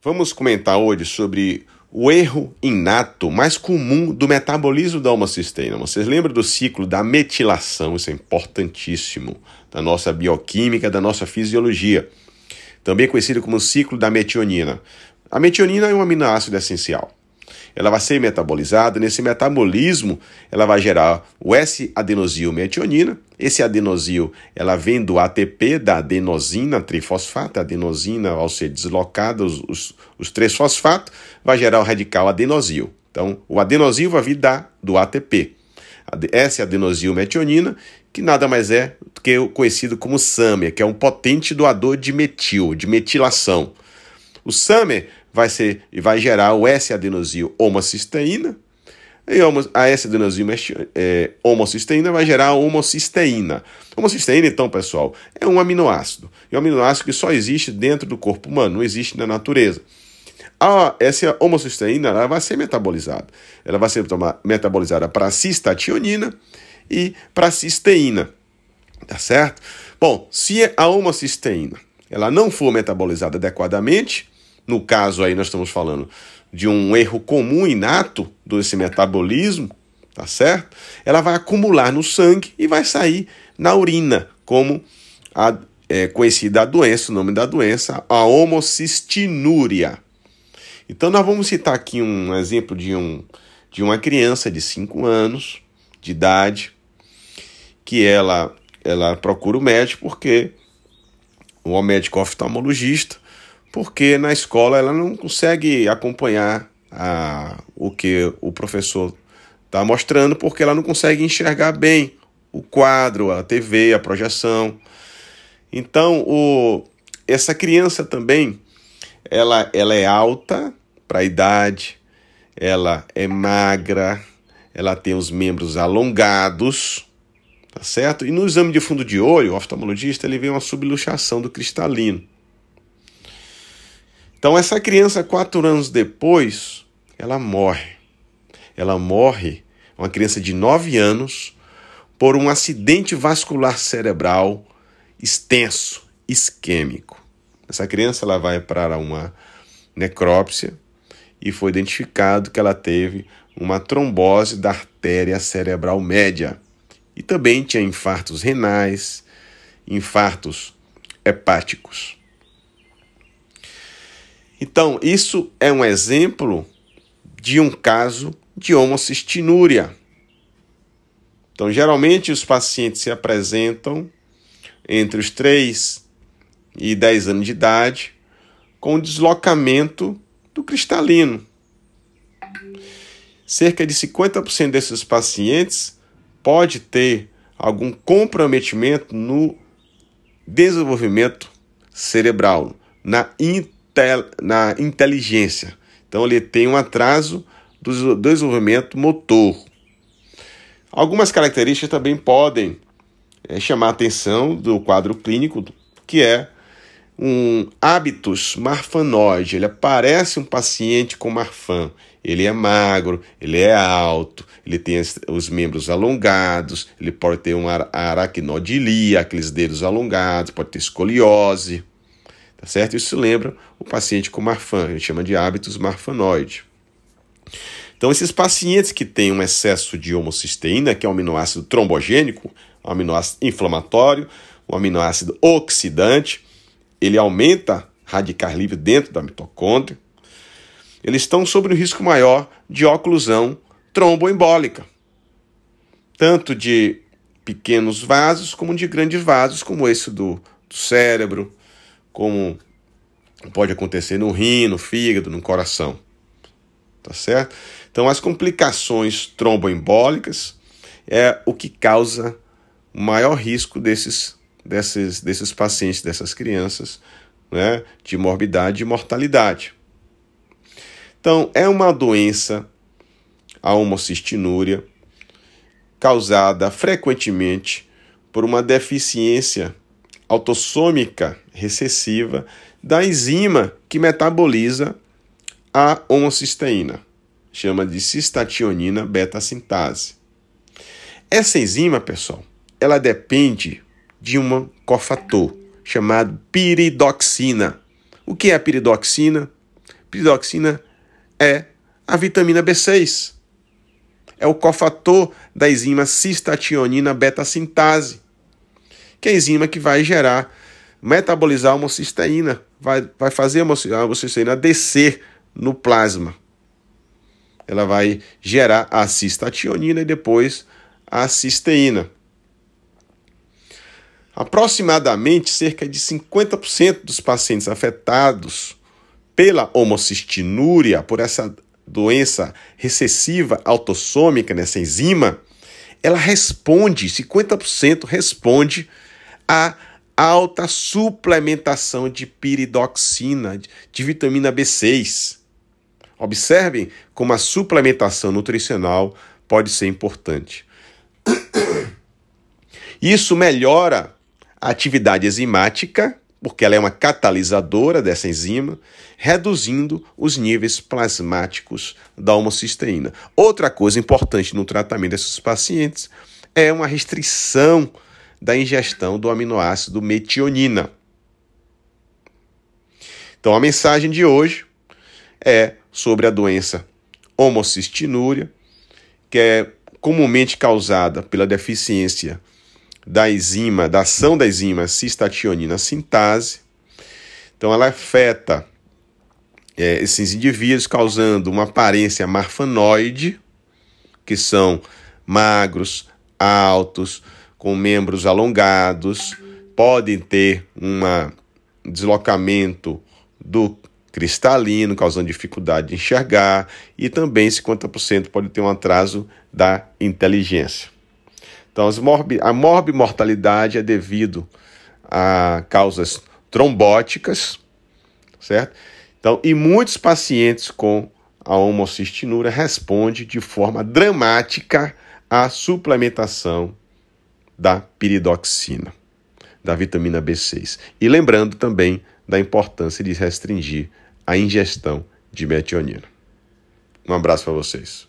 Vamos comentar hoje sobre o erro inato mais comum do metabolismo da homocisteína. Vocês lembram do ciclo da metilação? Isso é importantíssimo da nossa bioquímica, da nossa fisiologia. Também conhecido como ciclo da metionina. A metionina é um aminoácido essencial ela vai ser metabolizada. Nesse metabolismo, ela vai gerar o S-adenosilmetionina. Esse adenosil, ela vem do ATP da adenosina trifosfato. A adenosina, ao ser deslocada, os, os, os três fosfatos, vai gerar o radical adenosil. Então, o adenosil vai vir da, do ATP. Essa adenosilmetionina, que nada mais é do que o conhecido como SAMer, que é um potente doador de metil, de metilação. O SAMer vai ser vai gerar o S-adenosil homocisteína, e a S-adenosil é, homocisteína vai gerar homocisteína. Homocisteína, então, pessoal, é um aminoácido. E um aminoácido que só existe dentro do corpo humano, não existe na natureza. A, essa homocisteína ela vai ser metabolizada. Ela vai ser metabolizada para cistationina e para cisteína. Tá certo? Bom, se a homocisteína ela não for metabolizada adequadamente, no caso aí nós estamos falando de um erro comum inato desse metabolismo, tá certo? Ela vai acumular no sangue e vai sair na urina, como a é, conhecida a doença, o nome da doença, a homocistinúria. Então nós vamos citar aqui um exemplo de, um, de uma criança de 5 anos de idade que ela, ela procura o médico porque o médico oftalmologista porque na escola ela não consegue acompanhar a, o que o professor está mostrando, porque ela não consegue enxergar bem o quadro, a TV, a projeção. Então, o, essa criança também, ela, ela é alta para a idade, ela é magra, ela tem os membros alongados, tá certo? E no exame de fundo de olho, o oftalmologista ele vê uma subluxação do cristalino. Então, essa criança, quatro anos depois, ela morre. Ela morre, uma criança de nove anos, por um acidente vascular cerebral extenso, isquêmico. Essa criança ela vai para uma necrópsia e foi identificado que ela teve uma trombose da artéria cerebral média e também tinha infartos renais, infartos hepáticos. Então, isso é um exemplo de um caso de homocistinúria. Então, geralmente os pacientes se apresentam entre os 3 e 10 anos de idade com deslocamento do cristalino. Cerca de 50% desses pacientes pode ter algum comprometimento no desenvolvimento cerebral, na na inteligência. Então ele tem um atraso do desenvolvimento motor. Algumas características também podem é, chamar a atenção do quadro clínico, que é um hábitos marfanoide. Ele parece um paciente com marfan. Ele é magro, ele é alto, ele tem os membros alongados, ele pode ter uma aracnodilia, aqueles dedos alongados, pode ter escoliose. Tá certo? Isso lembra o paciente com Marfan, a gente chama de hábitos marfanoide. Então, esses pacientes que têm um excesso de homocisteína, que é um aminoácido trombogênico, um aminoácido inflamatório, um aminoácido oxidante, ele aumenta radical livre dentro da mitocôndria, eles estão sob um risco maior de oclusão tromboembólica, tanto de pequenos vasos como de grandes vasos, como esse do, do cérebro, como pode acontecer no rim, no fígado, no coração. Tá certo? Então, as complicações tromboembólicas é o que causa o maior risco desses, desses, desses pacientes, dessas crianças, né, de morbidade e mortalidade. Então, é uma doença, a homocistinúria, causada frequentemente por uma deficiência autossômica recessiva da enzima que metaboliza a homocisteína, chama de cistationina beta-sintase. Essa enzima, pessoal, ela depende de um cofator chamado piridoxina. O que é a piridoxina? Piridoxina é a vitamina B6. É o cofator da enzima cistationina beta-sintase, que é a enzima que vai gerar, metabolizar a homocisteína, vai, vai fazer a homocisteína descer no plasma. Ela vai gerar a cistationina e depois a cisteína. Aproximadamente cerca de 50% dos pacientes afetados pela homocistinúria, por essa doença recessiva autossômica nessa enzima, ela responde, 50% responde a alta suplementação de piridoxina, de vitamina B6. Observem como a suplementação nutricional pode ser importante. Isso melhora a atividade enzimática, porque ela é uma catalisadora dessa enzima, reduzindo os níveis plasmáticos da homocisteína. Outra coisa importante no tratamento desses pacientes é uma restrição da ingestão do aminoácido metionina. Então a mensagem de hoje é sobre a doença homocistinúria, que é comumente causada pela deficiência da enzima, da ação da enzima cistationina sintase. Então, ela afeta é, esses indivíduos, causando uma aparência marfanoide, que são magros, altos, com membros alongados, podem ter um deslocamento do cristalino, causando dificuldade de enxergar, e também 50% pode ter um atraso da inteligência. Então, a morbimortalidade é devido a causas trombóticas, certo? Então, e muitos pacientes com a homocistinúria respondem de forma dramática à suplementação da piridoxina, da vitamina B6. E lembrando também da importância de restringir a ingestão de metionina. Um abraço para vocês.